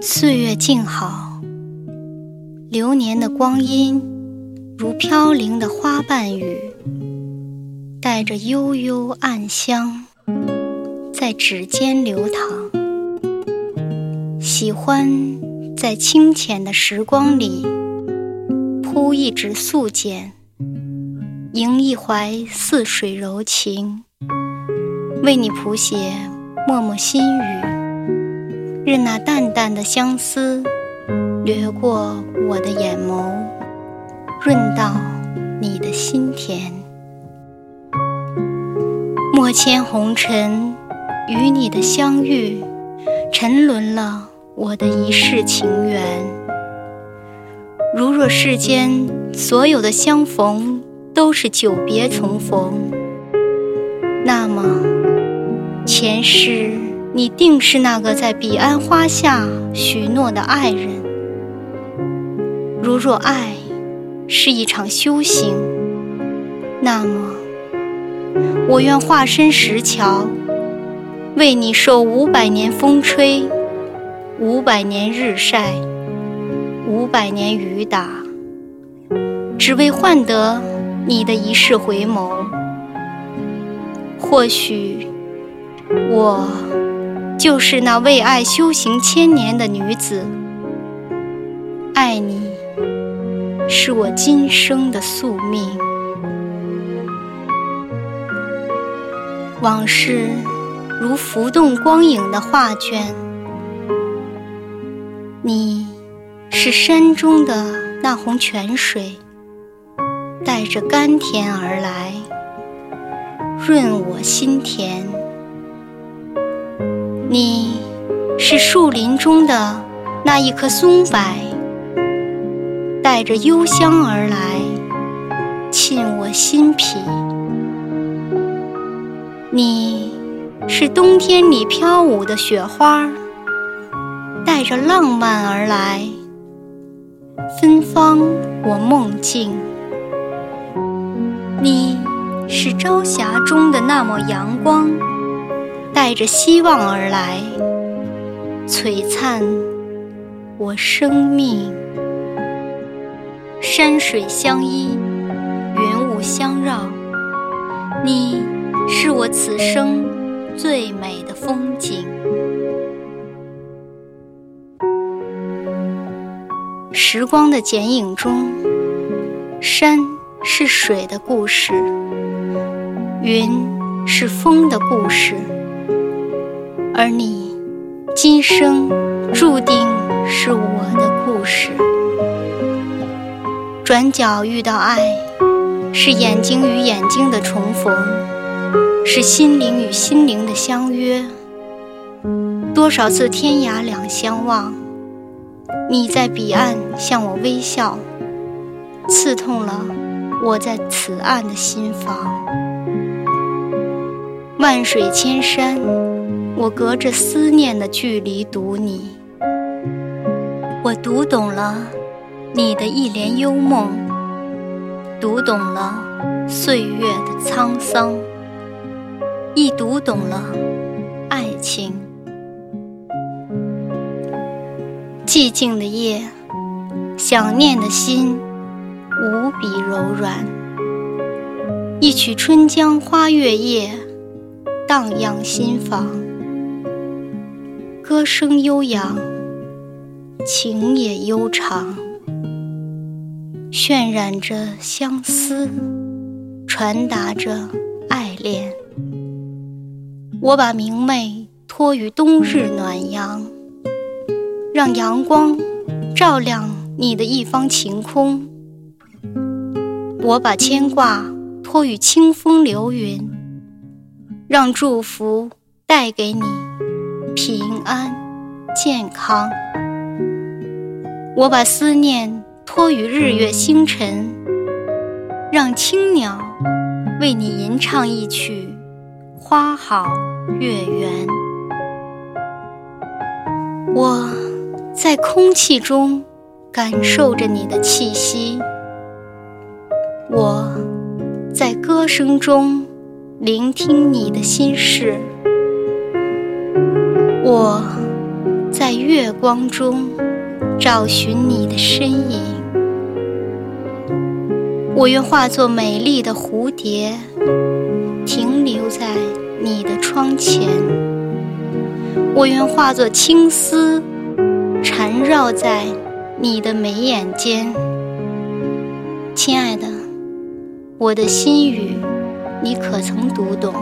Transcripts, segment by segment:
岁月静好，流年的光阴如飘零的花瓣雨，带着悠悠暗香，在指尖流淌。喜欢在清浅的时光里铺一纸素笺，迎一怀似水柔情，为你谱写默默心语。任那淡淡的相思掠过我的眼眸，润到你的心田。莫牵红尘，与你的相遇，沉沦了我的一世情缘。如若世间所有的相逢都是久别重逢，那么前世。你定是那个在彼岸花下许诺的爱人。如若爱是一场修行，那么我愿化身石桥，为你受五百年风吹，五百年日晒，五百年雨打，只为换得你的一世回眸。或许我。就是那为爱修行千年的女子，爱你是我今生的宿命。往事如浮动光影的画卷，你是山中的那泓泉水，带着甘甜而来，润我心田。你是树林中的那一棵松柏，带着幽香而来，沁我心脾。你是冬天里飘舞的雪花，带着浪漫而来，芬芳我梦境。你是朝霞中的那抹阳光。带着希望而来，璀璨我生命。山水相依，云雾相绕，你是我此生最美的风景。时光的剪影中，山是水的故事，云是风的故事。而你，今生注定是我的故事。转角遇到爱，是眼睛与眼睛的重逢，是心灵与心灵的相约。多少次天涯两相望，你在彼岸向我微笑，刺痛了我在此岸的心房。万水千山。我隔着思念的距离读你，我读懂了你的一帘幽梦，读懂了岁月的沧桑，亦读懂了爱情。寂静的夜，想念的心无比柔软，一曲《春江花月夜》荡漾心房。歌声悠扬，情也悠长，渲染着相思，传达着爱恋。我把明媚托于冬日暖阳，让阳光照亮你的一方晴空。我把牵挂托于清风流云，让祝福带给你。平安健康，我把思念托于日月星辰，让青鸟为你吟唱一曲花好月圆。我在空气中感受着你的气息，我在歌声中聆听你的心事。我在月光中找寻你的身影，我愿化作美丽的蝴蝶，停留在你的窗前。我愿化作青丝，缠绕在你的眉眼间。亲爱的，我的心语，你可曾读懂？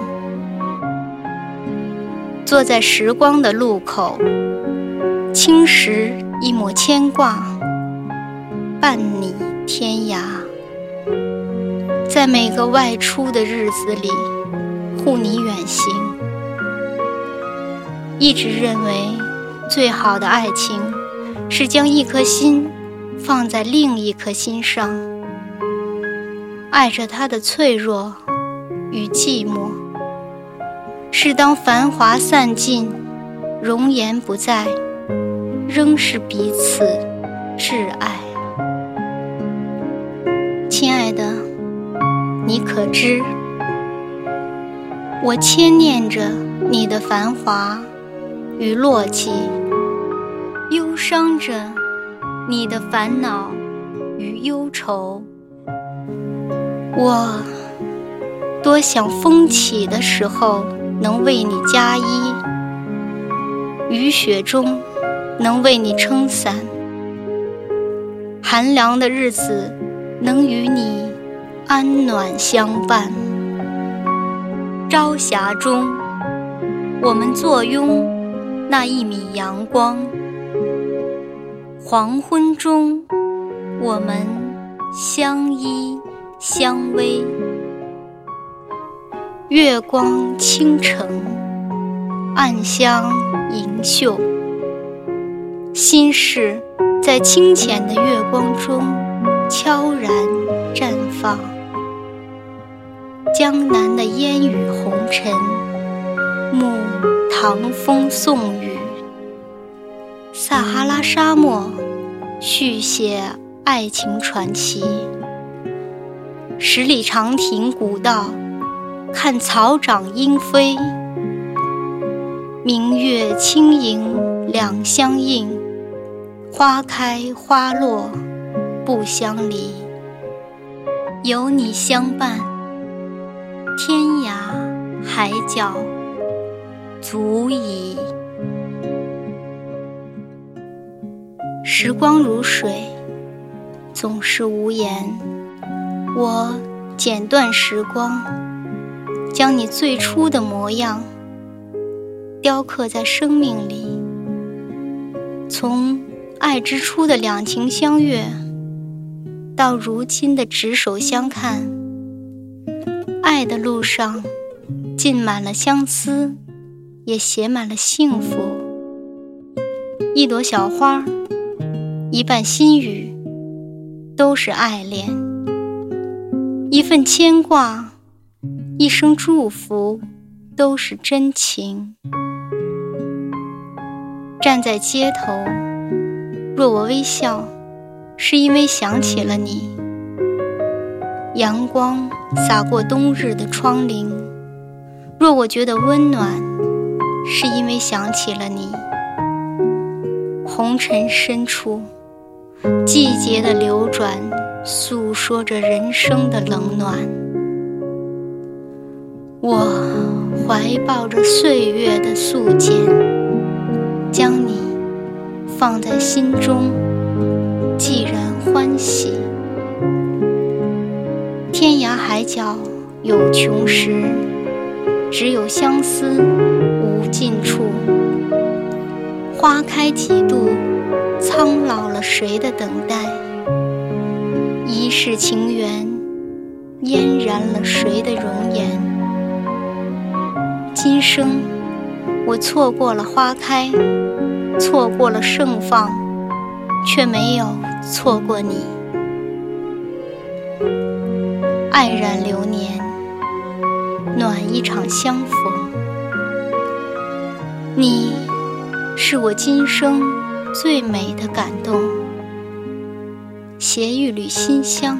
坐在时光的路口，轻拾一抹牵挂，伴你天涯。在每个外出的日子里，护你远行。一直认为，最好的爱情是将一颗心放在另一颗心上，爱着他的脆弱与寂寞。是当繁华散尽，容颜不在，仍是彼此挚爱。亲爱的，你可知，我牵念着你的繁华。与落寂，忧伤着你的烦恼与忧愁。我多想风起的时候能为你加衣，雨雪中能为你撑伞，寒凉的日子能与你安暖相伴。朝霞中，我们坐拥。那一米阳光，黄昏中，我们相依相偎。月光倾城，暗香盈袖，心事在清浅的月光中悄然绽放。江南的烟雨红尘，暮。唐风宋雨，撒哈拉沙漠续写爱情传奇。十里长亭古道，看草长莺飞。明月清盈两相映，花开花落不相离。有你相伴，天涯海角。足矣。时光如水，总是无言。我剪断时光，将你最初的模样雕刻在生命里。从爱之初的两情相悦，到如今的执手相看，爱的路上浸满了相思。也写满了幸福。一朵小花，一瓣心语，都是爱恋；一份牵挂，一声祝福，都是真情。站在街头，若我微笑，是因为想起了你。阳光洒过冬日的窗棂，若我觉得温暖。是因为想起了你，红尘深处，季节的流转，诉说着人生的冷暖。我怀抱着岁月的素简，将你放在心中，既然欢喜。天涯海角有穷时，只有相思无。尽处，花开几度，苍老了谁的等待？一世情缘，嫣然了谁的容颜？今生，我错过了花开，错过了盛放，却没有错过你。黯然流年，暖一场相逢。你是我今生最美的感动，携一缕馨香，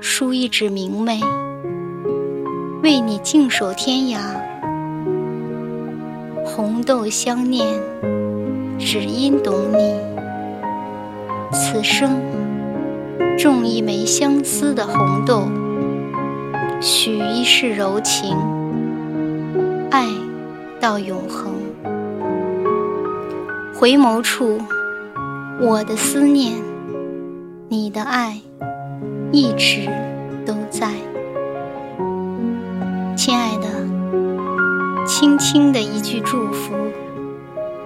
书一纸明媚，为你静守天涯。红豆相念，只因懂你。此生种一枚相思的红豆，许一世柔情，爱到永恒。回眸处，我的思念，你的爱，一直都在。轻轻的一句祝福，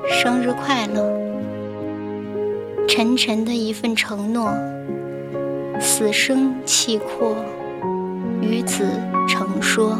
生日快乐；沉沉的一份承诺，死生契阔，与子成说。